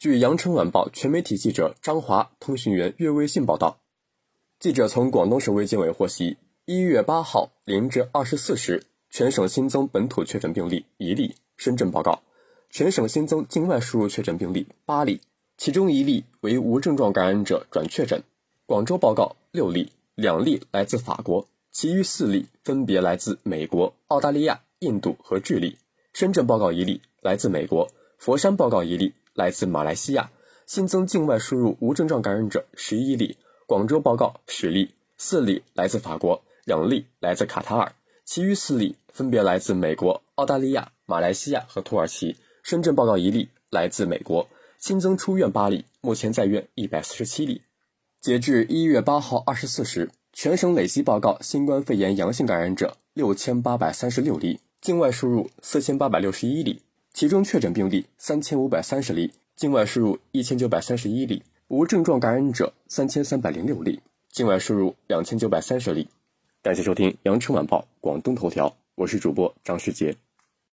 据羊城晚报全媒体记者张华、通讯员岳卫信报道，记者从广东省卫健委获悉，一月八号零至二十四时，全省新增本土确诊病例一例。深圳报告，全省新增境外输入确诊病例八例，其中一例为无症状感染者转确诊。广州报告六例，两例来自法国，其余四例分别来自美国、澳大利亚、印度和智利。深圳报告一例来自美国，佛山报告一例。来自马来西亚新增境外输入无症状感染者十一例，广州报告十例，四例来自法国，两例来自卡塔尔，其余四例分别来自美国、澳大利亚、马来西亚和土耳其。深圳报告一例来自美国，新增出院八例，目前在院一百四十七例。截至一月八号二十四时，全省累计报告新冠肺炎阳性感染者六千八百三十六例，境外输入四千八百六十一例。其中确诊病例三千五百三十例，境外输入一千九百三十一例，无症状感染者三千三百零六例，境外输入两千九百三十例。感谢收听羊城晚报广东头条，我是主播张世杰。